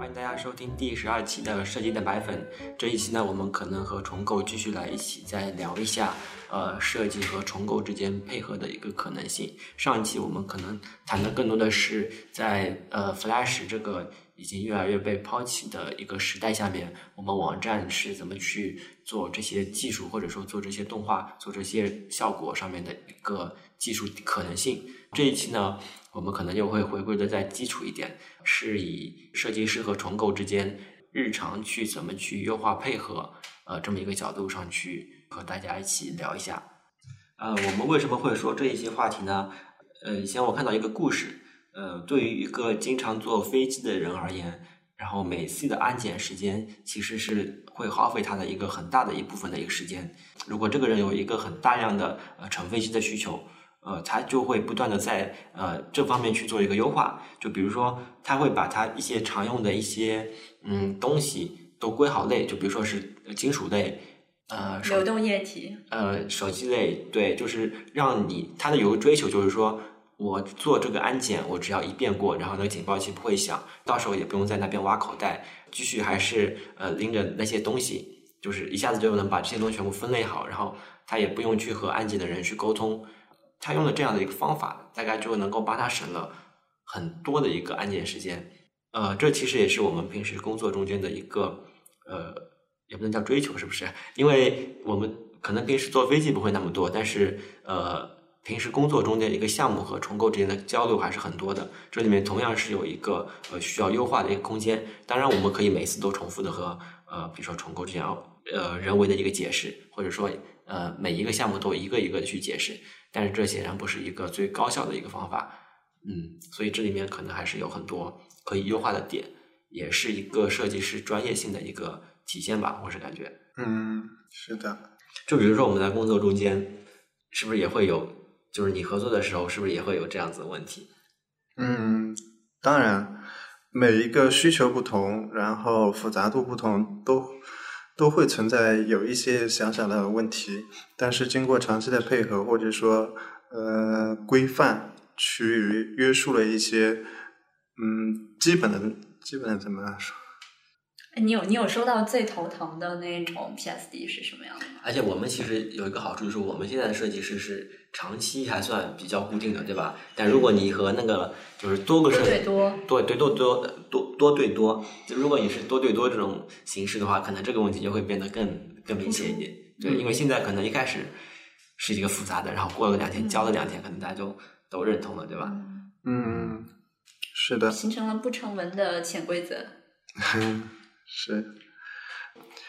欢迎大家收听第十二期的设计的白粉。这一期呢，我们可能和重构继续来一起再聊一下，呃，设计和重构之间配合的一个可能性。上一期我们可能谈的更多的是在呃 Flash 这个已经越来越被抛弃的一个时代下面，我们网站是怎么去做这些技术，或者说做这些动画、做这些效果上面的一个技术可能性。这一期呢，我们可能就会回归的再基础一点，是以设计师和重构之间日常去怎么去优化配合，呃，这么一个角度上去和大家一起聊一下。呃，我们为什么会说这一些话题呢？呃，以前我看到一个故事，呃，对于一个经常坐飞机的人而言，然后每次的安检时间其实是会耗费他的一个很大的一部分的一个时间。如果这个人有一个很大量的呃乘飞机的需求，呃，他就会不断的在呃这方面去做一个优化，就比如说他会把他一些常用的一些嗯东西都归好类，就比如说是金属类，呃，流动液体，呃，手机类，对，就是让你他的有个追求，就是说我做这个安检，我只要一遍过，然后那个警报器不会响，到时候也不用在那边挖口袋，继续还是呃拎着那些东西，就是一下子就能把这些东西全部分类好，然后他也不用去和安检的人去沟通。他用了这样的一个方法，大概就能够帮他省了很多的一个安检时间。呃，这其实也是我们平时工作中间的一个呃，也不能叫追求，是不是？因为我们可能平时坐飞机不会那么多，但是呃，平时工作中间一个项目和重构之间的交流还是很多的。这里面同样是有一个呃需要优化的一个空间。当然，我们可以每次都重复的和呃，比如说重构这样呃人为的一个解释，或者说呃每一个项目都一个一个的去解释。但是这显然不是一个最高效的一个方法，嗯，所以这里面可能还是有很多可以优化的点，也是一个设计师专业性的一个体现吧，我是感觉。嗯，是的。就比如说我们在工作中间，是不是也会有，就是你合作的时候，是不是也会有这样子的问题？嗯，当然，每一个需求不同，然后复杂度不同，都。都会存在有一些小小的问题，但是经过长期的配合或者说呃规范去约束了一些，嗯，基本的基本的怎么说？哎，你有你有收到最头疼的那种 PSD 是什么样的吗？而且我们其实有一个好处，就是我们现在的设计师是长期还算比较固定的，对吧？但如果你和那个就是多个设计多对对多多多多对多，就如果你是多对多这种形式的话，可能这个问题就会变得更更明显一点。对，因为现在可能一开始是一个复杂的，然后过了两天教了两天，可能大家就都认同了，对吧？嗯，是的，形成了不成文的潜规则。是，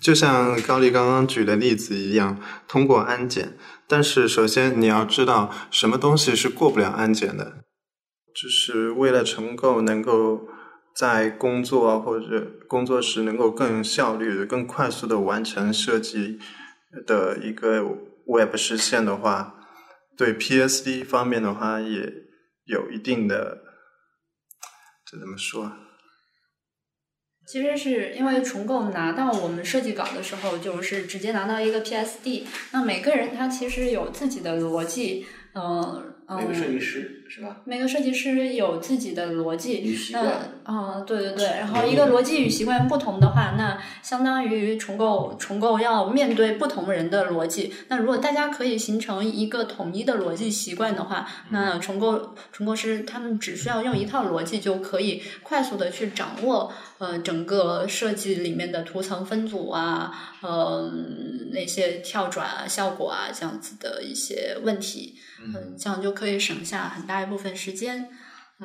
就像高丽刚刚举的例子一样，通过安检。但是首先你要知道，什么东西是过不了安检的，就是为了重构能够在工作啊或者工作时能够更效率、更快速的完成设计的一个 Web 实现的话，对 PSD 方面的话也有一定的，这怎么说啊？其实是因为重构拿到我们设计稿的时候，就是直接拿到一个 PSD。那每个人他其实有自己的逻辑，嗯。每个设计师是吧？每个设计师有自己的逻辑与习惯。啊，对对对。然后一个逻辑与习惯不同的话，那相当于重构重构要面对不同人的逻辑。那如果大家可以形成一个统一的逻辑习惯的话，那重构重构师他们只需要用一套逻辑就可以快速的去掌握呃整个设计里面的图层分组啊，呃那些跳转啊、效果啊这样子的一些问题。嗯，这样就可以省下很大一部分时间。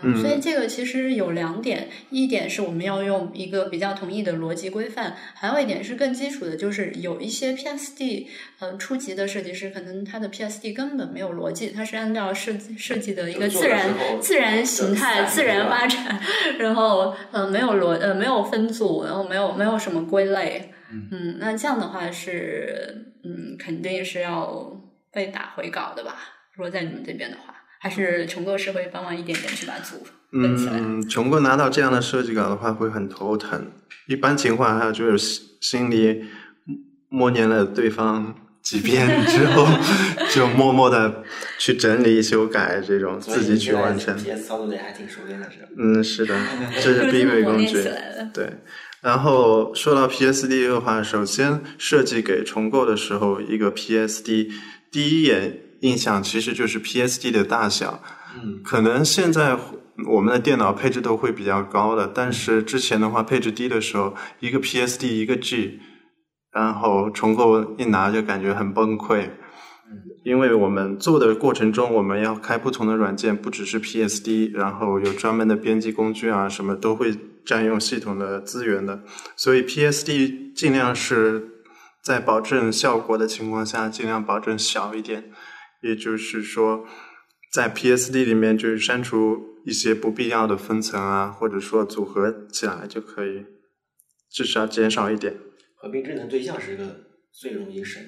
嗯，所以这个其实有两点，一点是我们要用一个比较统一的逻辑规范，还有一点是更基础的，就是有一些 PSD，呃，初级的设计师可能他的 PSD 根本没有逻辑，他是按照设设计的一个自然自然形态、自然发展，然后呃没有逻呃没有分组，然后没有没有什么归类。嗯，那这样的话是嗯肯定是要被打回稿的吧。如果在你们这边的话，还是重构是会帮忙一点点去把组分起来。嗯，重构拿到这样的设计稿的话会很头疼。一般情况下就是心里默念了对方几遍之后，就默默的去整理、修改这种，自己去完成。PS 操作的还挺熟练的是吧？嗯，是的，这是必备工具。对。然后说到 PSD 的话，首先设计给重构的时候，一个 PSD 第一眼印象其实就是 PSD 的大小。嗯，可能现在我们的电脑配置都会比较高的，但是之前的话配置低的时候，一个 PSD 一个 G，然后重构一拿就感觉很崩溃。因为我们做的过程中，我们要开不同的软件，不只是 PSD，然后有专门的编辑工具啊，什么都会占用系统的资源的。所以 PSD 尽量是在保证效果的情况下，尽量保证小一点。也就是说，在 PSD 里面就是删除一些不必要的分层啊，或者说组合起来就可以，至少减少一点。合并智能对象是一个最容易省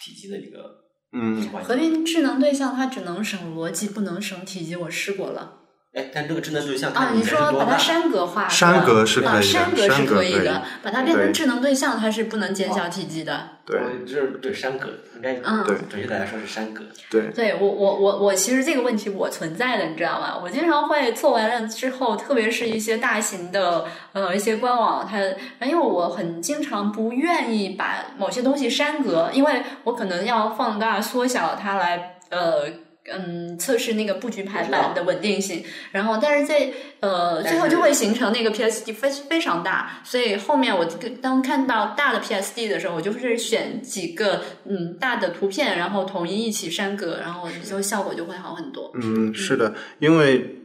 体积的一个。嗯，合并智能对象它只能省逻辑，不能省体积。我试过了。哎，但这个智能对象啊，你说把它删格化，删格是可以的，删格是可以的，把它变成智能对象，它是不能减小体积的。对，就是对删格，应该嗯，对，准确的来说是删格。对，对我我我我其实这个问题我存在的，你知道吗？我经常会做完了之后，特别是一些大型的呃一些官网，它因为我很经常不愿意把某些东西删格，因为我可能要放大缩小它来呃。嗯，测试那个布局排版的稳定性，然后但是在呃最后就会形成那个 PSD 非非常大，所以后面我当看到大的 PSD 的时候，我就是选几个嗯大的图片，然后统一一起删格，然后就效果就会好很多。嗯，是的，因为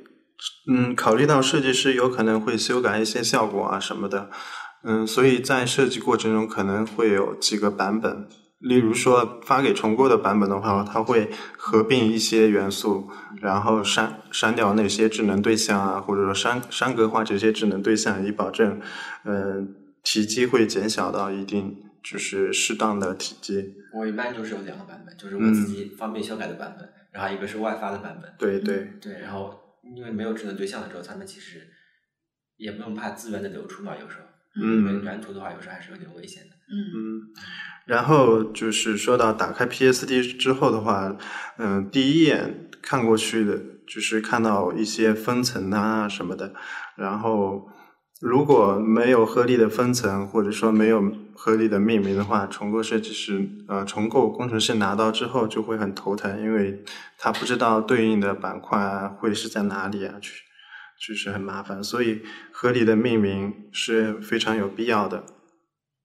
嗯考虑到设计师有可能会修改一些效果啊什么的，嗯，所以在设计过程中可能会有几个版本。例如说发给重构的版本的话，它会合并一些元素，然后删删掉那些智能对象啊，或者说删删格化这些智能对象，以保证嗯体积会减小到一定就是适当的体积。我一般就是有两个版本，就是我自己方便修改的版本，然后一个是外发的版本。对对对，然后因为没有智能对象的时候，他们其实也不用怕资源的流出嘛，有时候。嗯，原图的话有时候还是有点危险的。嗯，然后就是说到打开 PSD 之后的话，嗯，第一眼看过去的就是看到一些分层啊什么的，然后如果没有合理的分层，或者说没有合理的命名的话，重构设计师呃重构工程师拿到之后就会很头疼，因为他不知道对应的板块会是在哪里啊去。就是很麻烦，所以合理的命名是非常有必要的。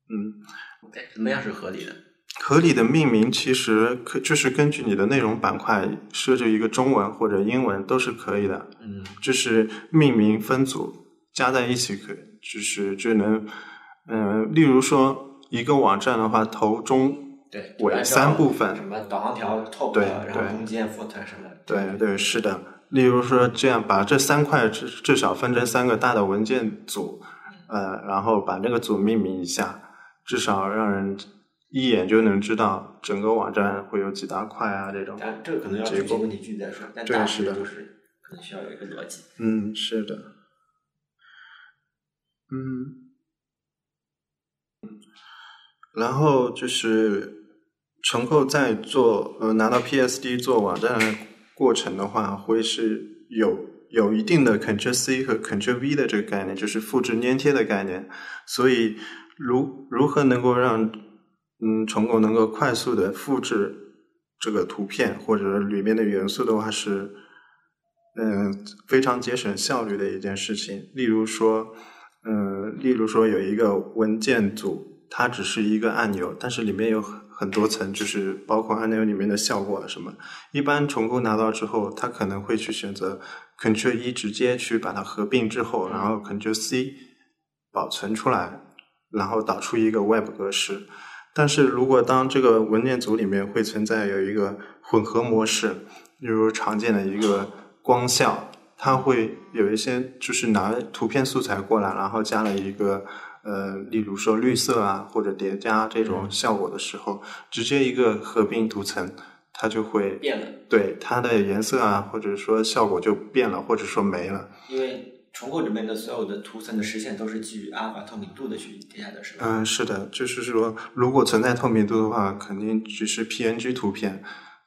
嗯，对，什么样是合理的？合理的命名其实可就是根据你的内容板块设置一个中文或者英文都是可以的。嗯，就是命名分组加在一起可，就是就能，嗯，例如说一个网站的话，头中对尾三部分，什么导航条 top，然后中间 footer 什么的。对对，是的。例如说，这样把这三块至至少分成三个大的文件组，呃，然后把那个组命名一下，至少让人一眼就能知道整个网站会有几大块啊这种。但这个可能要具体问题具体再说，但大致就是可能需要有一个逻辑。嗯，是的。嗯，然后就是重构在做呃拿到 PSD 做网站。过程的话，会是有有一定的 Ctrl C 和 Ctrl V 的这个概念，就是复制粘贴的概念。所以，如如何能够让嗯重构能够快速的复制这个图片或者里面的元素的话，是嗯非常节省效率的一件事情。例如说，嗯，例如说有一个文件组，它只是一个按钮，但是里面有。很多层，就是包括按钮里面的效果什么。一般重构拿到之后，他可能会去选择 Ctrl 一直接去把它合并之后，然后 Ctrl C 保存出来，然后导出一个 Web 格式。但是如果当这个文件组里面会存在有一个混合模式，例如常见的一个光效，它会有一些就是拿图片素材过来，然后加了一个。呃，例如说绿色啊，或者叠加这种效果的时候，直接一个合并图层，它就会变了。对它的颜色啊，或者说效果就变了，或者说没了。因为重构里面的所有的图层的实现都是基于阿尔法透明度的去叠加的，是吧？嗯，是的，就是说，如果存在透明度的话，肯定只是 PNG 图片，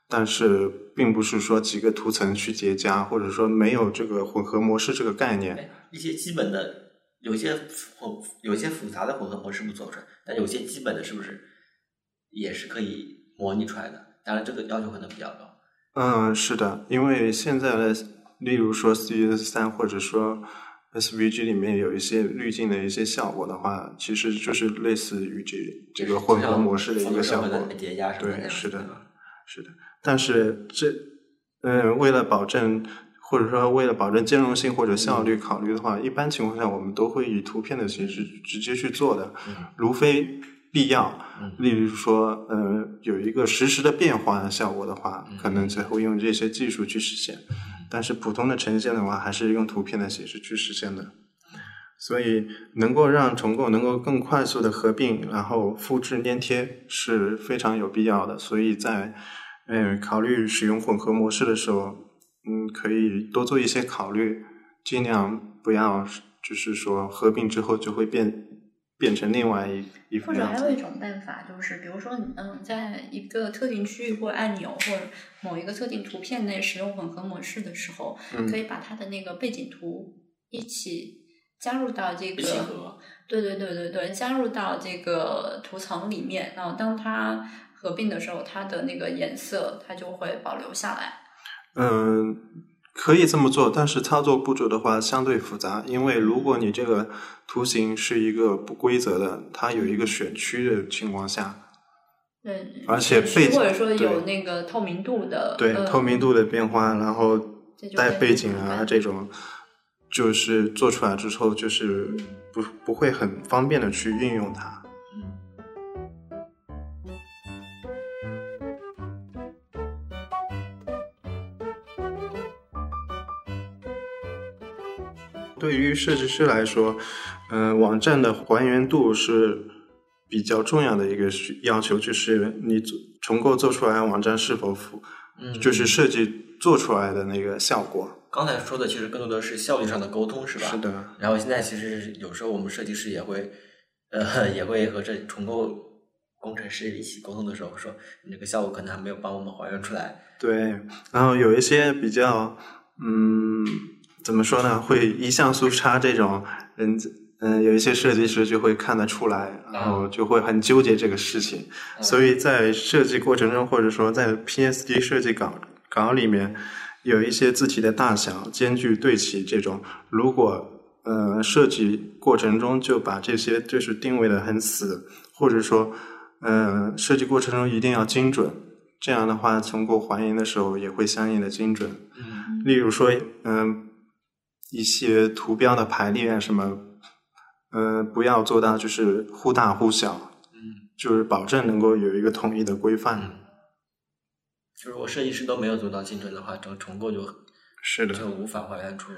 但是并不是说几个图层去叠加，或者说没有这个混合模式这个概念。哎一些基本的，有些混有些复杂的混合模式不做不出来，但有些基本的是不是也是可以模拟出来的？当然，这个要求可能比较高。嗯，是的，因为现在的，例如说 CS 三或者说 SVG 里面有一些滤镜的一些效果的话，其实就是类似于这这个混合模式的一个效果。叠加什么对，是的，是的。但是这，嗯，为了保证或者说为了保证兼容性或者效率考虑的话，一般情况下我们都会以图片的形式直接去做的，如非必要，例如说，呃，有一个实时的变化的效果的话，可能才会用这些技术去实现。但是普通的呈现的话，还是用图片的形式去实现的。所以，能够让重构能够更快速的合并，然后复制粘贴是非常有必要的。所以在，嗯，考虑使用混合模式的时候，嗯，可以多做一些考虑，尽量不要就是说合并之后就会变。变成另外一一或者还有一种办法，就是比如说，嗯，在一个特定区域或按钮或者某一个特定图片内使用混合模式的时候，可以把它的那个背景图一起加入到这个，对对对对对，加入到这个图层里面。然后当它合并的时候，它的那个颜色它就会保留下来。嗯。可以这么做，但是操作步骤的话相对复杂，因为如果你这个图形是一个不规则的，它有一个选区的情况下，对，而且背景或者说有那个透明度的，对透明度的变化，然后带背景啊这种，就是做出来之后就是不不会很方便的去运用它。对于设计师来说，嗯，网站的还原度是比较重要的一个要求，就是你重构做出来网站是否符，就是设计做出来的那个效果。刚才说的其实更多的是效率上的沟通，是吧？是的。然后现在其实有时候我们设计师也会，呃，也会和这重构工程师一起沟通的时候说，你这个效果可能还没有帮我们还原出来。对，然后有一些比较，嗯。怎么说呢？会一像素差这种，嗯嗯，有一些设计师就会看得出来，然后就会很纠结这个事情。所以在设计过程中，或者说在 PSD 设计稿稿里面，有一些字体的大小、间距对齐这种，如果呃设计过程中就把这些就是定位的很死，或者说呃设计过程中一定要精准，这样的话，通过还原的时候也会相应的精准。嗯，例如说，嗯。一些图标的排列啊，什么，呃，不要做到就是忽大忽小，嗯，就是保证能够有一个统一的规范。就是我设计师都没有做到精准的话，整重构就，是的，就无法还原出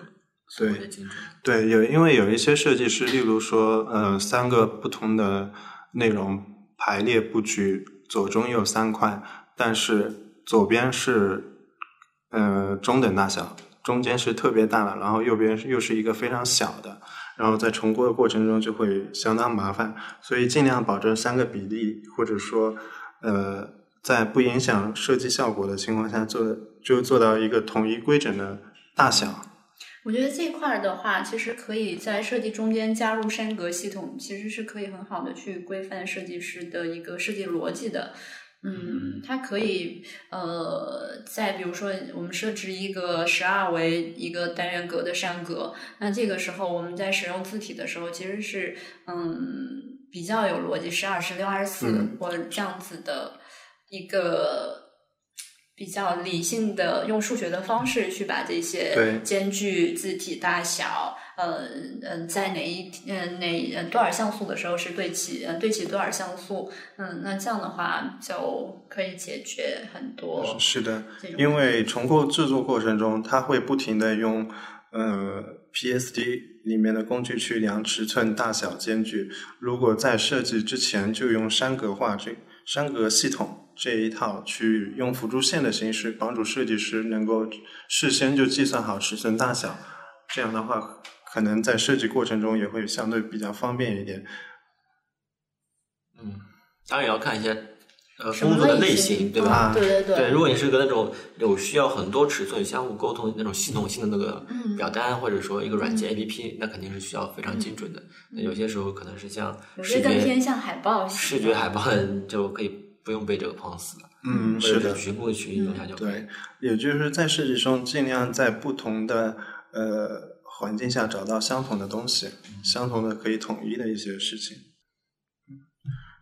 所谓的精准。对，有因为有一些设计师，例如说，呃，三个不同的内容排列布局，左中右三块，但是左边是，呃，中等大小。中间是特别大的，然后右边又是一个非常小的，然后在重构的过程中就会相当麻烦，所以尽量保证三个比例，或者说，呃，在不影响设计效果的情况下做，就做到一个统一规整的大小。我觉得这块儿的话，其实可以在设计中间加入山格系统，其实是可以很好的去规范设计师的一个设计逻辑的。嗯，它可以呃，在比如说，我们设置一个十二为一个单元格的栅格，那这个时候我们在使用字体的时候，其实是嗯比较有逻辑，十二、十六、二十四或这样子的一个比较理性的用数学的方式去把这些间距、字体大小。呃嗯，在哪一嗯哪嗯多少像素的时候是对齐呃对齐多少像素嗯那这样的话就可以解决很多是的，因为重构制作过程中，它会不停的用呃 PSD 里面的工具去量尺寸、大小、间距。如果在设计之前就用栅格化这栅格系统这一套去用辅助线的形式帮助设计师能够事先就计算好尺寸大小，这样的话。可能在设计过程中也会相对比较方便一点。嗯，当然也要看一些呃工作的类类型，对吧？啊对对对对，如果你是个那种有需要很多尺寸相互沟通的那种系统性的那个嗯表单，或者说一个软件 APP，那肯定是需要非常精准的。那有些时候可能是像有视些更偏觉向海报视觉海报就可以不用被这个框死了，嗯，或者是的，局部去运用一下就可以。对，也就是在设计中尽量在不同的呃环境下找到相同的东西，相同的可以统一的一些事情。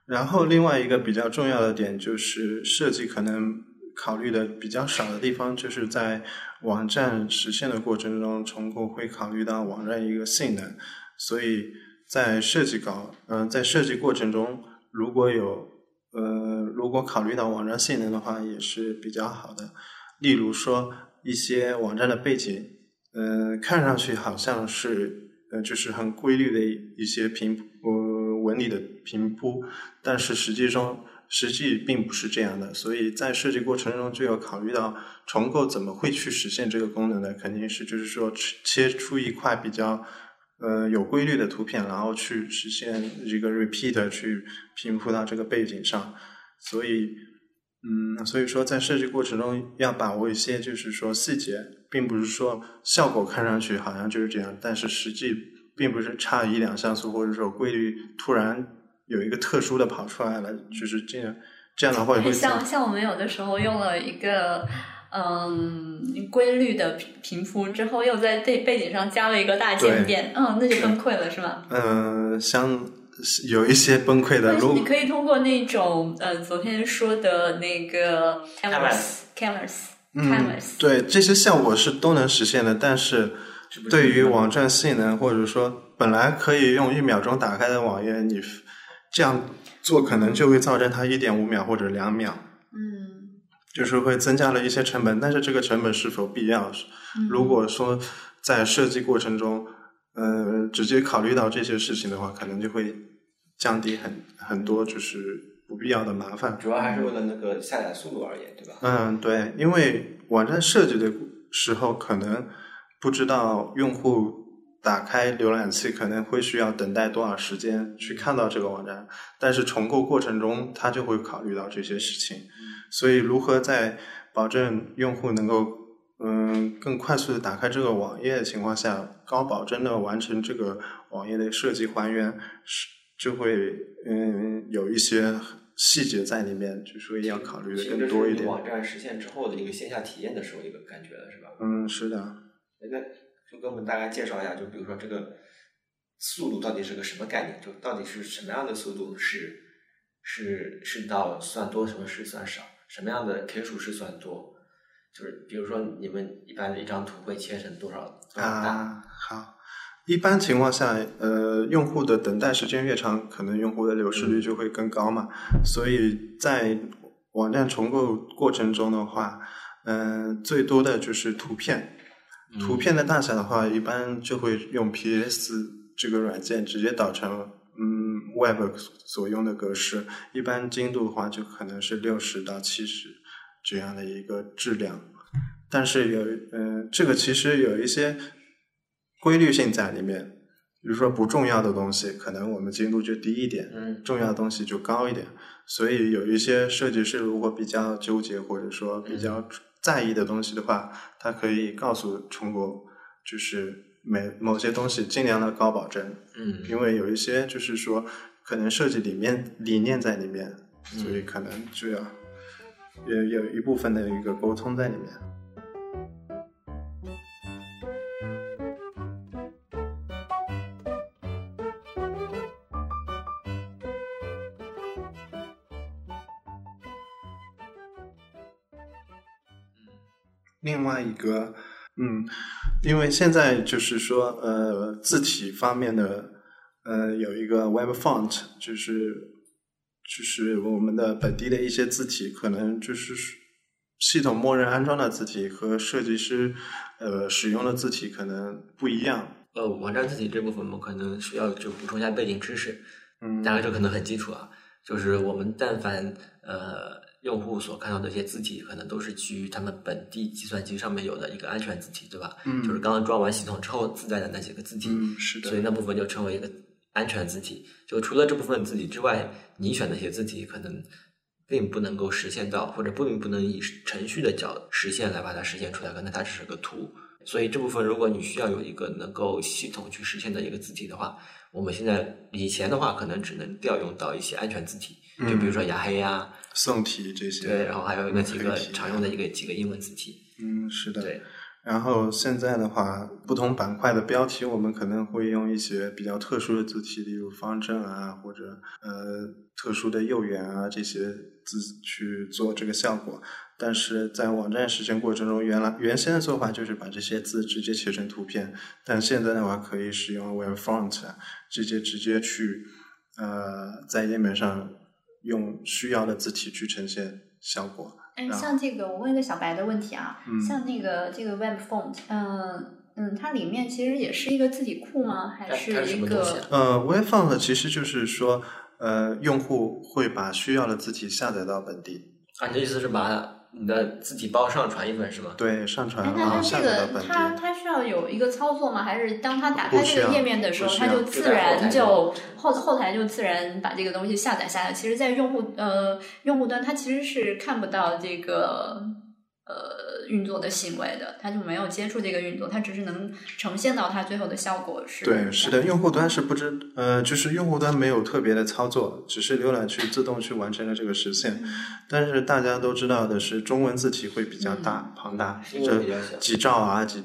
然后另外一个比较重要的点就是设计可能考虑的比较少的地方，就是在网站实现的过程中，重构会考虑到网站一个性能，所以在设计稿，嗯、在设计过程中，如果有呃，如果考虑到网站性能的话，也是比较好的。例如说一些网站的背景，嗯、看上去好像是呃，就是很规律的一些平呃纹理的平铺，但是实际中实际并不是这样的。所以在设计过程中就要考虑到重构怎么会去实现这个功能呢？肯定是就是说切出一块比较。呃，有规律的图片，然后去实现一个 repeat 去平铺到这个背景上，所以，嗯，所以说在设计过程中要把握一些，就是说细节，并不是说效果看上去好像就是这样，但是实际并不是差一两像素，或者说规律突然有一个特殊的跑出来了，就是这样，这样的话也会像像我们有的时候用了一个嗯规律的平平铺之后，又在背背景上加了一个大渐变，嗯，那就崩溃了，是吧？嗯，像有一些崩溃的，如但是你可以通过那种呃，昨天说的那个 canvas canvas 嗯 canvas，，对这些效果是都能实现的，但是对于网站性能，或者说本来可以用一秒钟打开的网页，你这样做可能就会造成它一点五秒或者两秒，嗯，就是会增加了一些成本。但是这个成本是否必要？嗯如果说在设计过程中，呃，直接考虑到这些事情的话，可能就会降低很很多就是不必要的麻烦。主要还是为了那个下载速度而言，对吧？嗯，对，因为网站设计的时候，可能不知道用户打开浏览器可能会需要等待多少时间去看到这个网站，但是重构过程中，他就会考虑到这些事情。所以，如何在保证用户能够嗯更快速的打开这个网页的情况下，高保真的完成这个网页的设计还原，是就会嗯有一些细节在里面，就所以要考虑的更多一点。是网站实现之后的一个线下体验的时候一个感觉了，是吧？嗯，是的，那就给我们大概介绍一下，就比如说这个速度到底是个什么概念？就到底是什么样的速度是是是到算多，什么是算少？什么样的 K 数是算多？就是比如说你们一般的一张图会切成多少多少大？啊，好。一般情况下，呃，用户的等待时间越长，可能用户的流失率就会更高嘛。所以在网站重构过程中的话，嗯、最多的就是图片。图片的大小的话，一般就会用 PS 这个软件直接导成嗯 Web 所用的格式。一般精度的话，就可能是六十到七十这样的一个质量。但是有嗯、这个其实有一些规律性在里面。比如说不重要的东西，可能我们精度就低一点；嗯重要的东西就高一点。所以有一些设计师如果比较纠结，或者说比较在意的东西的话，他可以告诉重国，就是每某些东西尽量的高保真，嗯因为有一些就是说可能设计里面理念在里面，嗯所以可能就要有有一部分的一个沟通在里面。另外一个，嗯，因为现在就是说，呃，字体方面的，呃，有一个 Web Font，就是就是我们的本地的一些字体，可能就是系统默认安装的字体和设计师呃使用的字体可能不一样。呃，网站字体这部分我们可能需要就补充一下背景知识，嗯，大概这可能很基础啊，就是我们但凡呃用户所看到的一些字体，可能都是基于他们本地计算机上面有的一个安全字体，对吧？嗯就是刚刚装完系统之后自带的那几个字体，嗯，是的所以，那部分就称为一个安全字体。就除了这部分字体之外，你选的一些字体可能并不能够实现到，或者并不能以程序的角实现来把它实现出来，可能它只是个图。所以这部分，如果你需要有一个能够系统去实现的一个字体的话，我们现在以前的话，可能只能调用到一些安全字体，就比如说雅黑呀、宋体这些，对，然后还有那几个常用的一个几个英文字体，嗯，是的，对，然后现在的话，不同板块的标题，我们可能会用一些比较特殊的字体，例如方正啊，或者呃特殊的右圆啊这些字去做这个效果。但是在网站实现过程中，原来原先的做法就是把这些字直接切成图片，但现在的话可以使用 Web Font，直接直接去呃在页面上用需要的字体去呈现效果。哎，像这个，我问一个小白的问题啊，嗯像那个这个 Web Font，嗯嗯，它里面其实也是一个字体库吗？还是一个？呃，Web Font 其实就是说，呃，用户会把需要的字体下载到本地，啊，你的意思是把你的字体包上传一份是吗？对，上传哎，那然后它这个下载到本它地。它需要有一个操作吗？还是当它打开这个页面的时候，它就自然就后后台就自然把这个东西下载下来？其实，在用户呃用户端，它其实是看不到这个呃运作的行为的，他就没有接触这个运作，他只是能呈现到他最后的效果是。对，是的，用户端是不知，呃，就是用户端没有特别的操作，只是浏览器自动去完成了这个实现。但是大家都知道的是，中文字体会比较大、庞大，这几兆啊、几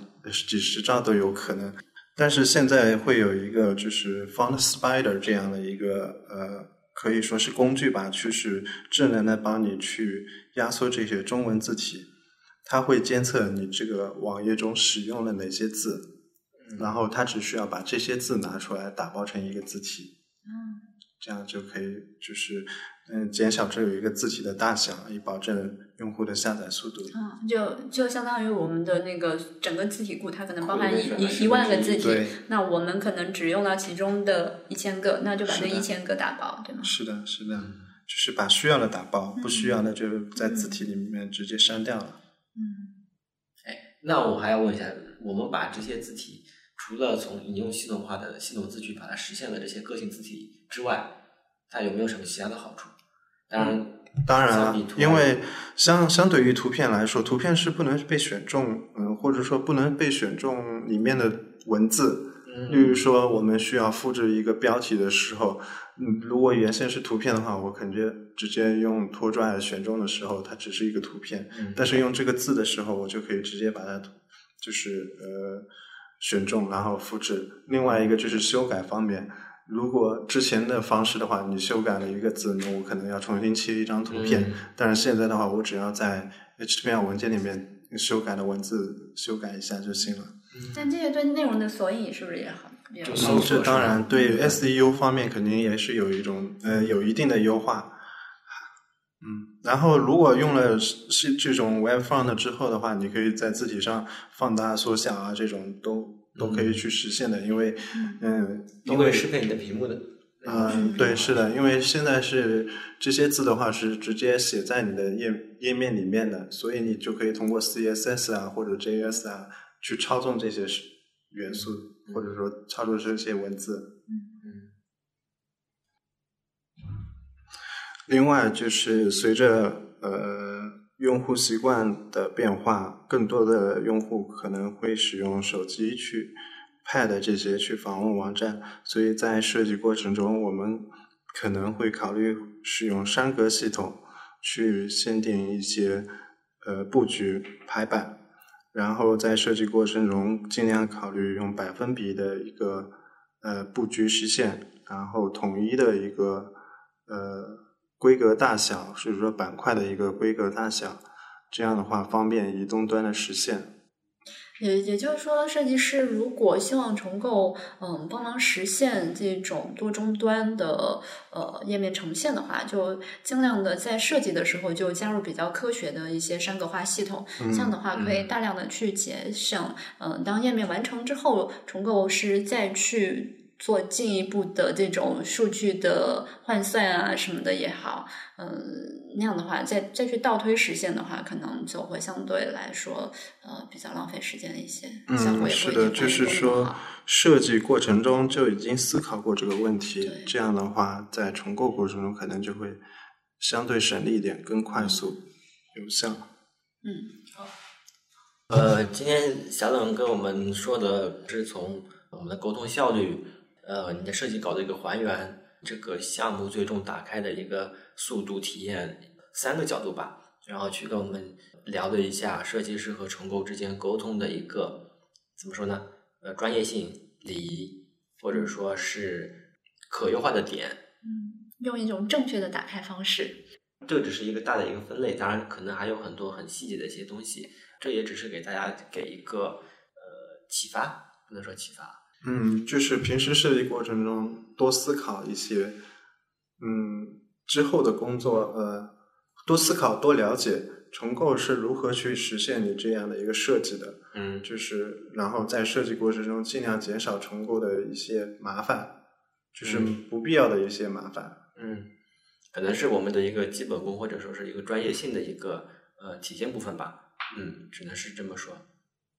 几十兆都有可能。但是现在会有一个就是 Font Spider 这样的一个呃，可以说是工具吧，就是智能的帮你去压缩这些中文字体，它会监测你这个网页中使用了哪些字，然后它只需要把这些字拿出来打包成一个字体，嗯这样就可以就是嗯减小这有一个字体的大小，以保证用户的下载速度。嗯，就就相当于我们的那个整个字体库，它可能包含一一一万个字体对，那我们可能只用到其中的一千个，那就把这一千个打包，对吗？是的，是的，就是把需要的打包，不需要的就在字体里面直接删掉了。嗯那我还要问一下，我们把这些字体，除了从引用系统化的系统字句把它实现了这些个性字体之外，它有没有什么其他的好处？当然，当然了因为相相对于图片来说，图片是不能被选中，嗯，或者说不能被选中里面的文字。例如说，我们需要复制一个标题的时候，嗯，如果原先是图片的话，我肯定直接用拖拽选中的时候，它只是一个图片。嗯但是用这个字的时候，我就可以直接把它就是呃选中，然后复制。另外一个就是修改方面，如果之前的方式的话，你修改了一个字，那我可能要重新切一张图片。嗯但是现在的话，我只要在 HTML 文件里面修改的文字修改一下就行了。但这些对内容的索引是不是也很？也就好嗯，搜索这当然对 SEO 方面肯定也是有一种呃有一定的优化。嗯，然后如果用了是是这种 Web Font 之后的话，你可以在字体上放大、缩小啊，这种都都可以去实现的。因为嗯，都因为会适配你的屏幕的。嗯，对，是的，因为现在是这些字的话是直接写在你的页页面里面的，所以你就可以通过 CSS 啊或者 JS 啊去操纵这些是元素，或者说操作这些文字。嗯另外就是随着呃用户习惯的变化，更多的用户可能会使用手机去 Pad 这些去访问网站，所以在设计过程中，我们可能会考虑使用栅格系统去限定一些呃布局排版，然后在设计过程中尽量考虑用百分比的一个呃布局实现，然后统一的一个呃规格大小，是说板块的一个规格大小，这样的话方便移动端的实现。也也就是说，设计师如果希望重构，嗯，帮忙实现这种多终端的呃页面呈现的话，就尽量的在设计的时候就加入比较科学的一些栅格化系统，这样的话可以大量的去节省，嗯、当页面完成之后，重构师再去。做进一步的这种数据的换算啊什么的也好，嗯，那样的话再再去倒推实现的话，可能就会相对来说呃比较浪费时间一些，嗯，也是的，就是说设计过程中就已经思考过这个问题，这样的话在重构过程中可能就会相对省力一点，更快速、有效。嗯好呃，今天小冷跟我们说的是从我们的沟通效率，呃，你的设计稿的一个还原，这个项目最终打开的一个速度体验三个角度吧，然后去跟我们聊了一下设计师和重构之间沟通的一个怎么说呢？呃，专业性、礼仪，或者说是可优化的点，嗯，用一种正确的打开方式。这只是一个大的一个分类，当然可能还有很多很细节的一些东西，这也只是给大家给一个呃启发，不能说启发，嗯，就是平时设计过程中多思考一些，嗯，之后的工作，呃，多思考、多了解重构是如何去实现你这样的一个设计的，嗯就是然后在设计过程中尽量减少重构的一些麻烦，就是嗯不必要的一些麻烦。嗯，可能是我们的一个基本功或者说是一个专业性的一个呃体现部分吧，嗯，只能是这么说。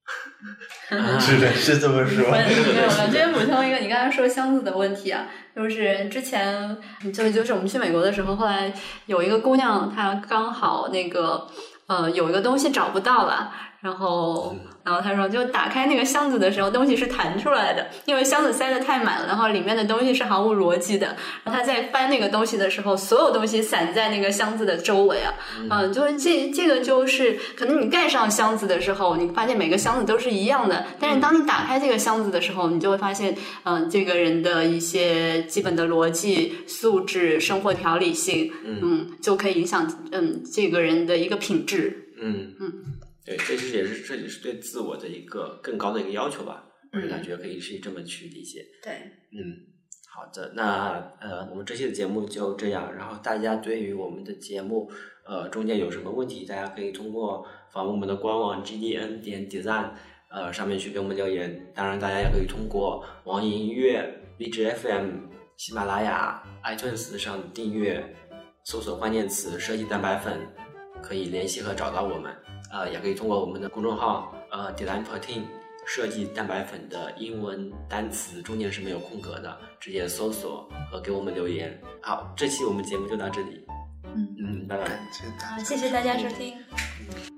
是的，是这么说。没有了，这边补充一个，你刚才说箱子的问题啊，就是之前就就是我们去美国的时候，后来有一个姑娘，她刚好那个呃有一个东西找不到了，然后然后他说，就打开那个箱子的时候，东西是弹出来的，因为箱子塞得太满了，然后里面的东西是毫无逻辑的。然后他在翻那个东西的时候，所有东西散在那个箱子的周围啊，嗯，就是这这个就是可能你盖上箱子的时候，你发现每个箱子都是一样的，但是当你打开这个箱子的时候，你就会发现，嗯，这个人的一些基本的逻辑素质、生活条理性，嗯，就可以影响嗯这个人的一个品质。嗯。嗯，对，这其实也是设计师对自我的一个更高的一个要求吧，我是感觉可以是这么去理解。对，嗯，好的，那呃，我们这期的节目就这样。然后大家对于我们的节目呃中间有什么问题，大家可以通过访问我们的官网 gdn 点 design 呃上面去给我们留言。当然，大家也可以通过网易音乐、荔枝 FM、喜马拉雅、iTunes 上订阅，搜索关键词“设计蛋白粉”，可以联系和找到我们。呃，也可以通过我们的公众号呃 Design for Team 设计蛋白粉的英文单词中间是没有空格的，直接搜索和给我们留言。好，这期我们节目就到这里。嗯，嗯，拜拜。感谢大家好，谢谢大家收听。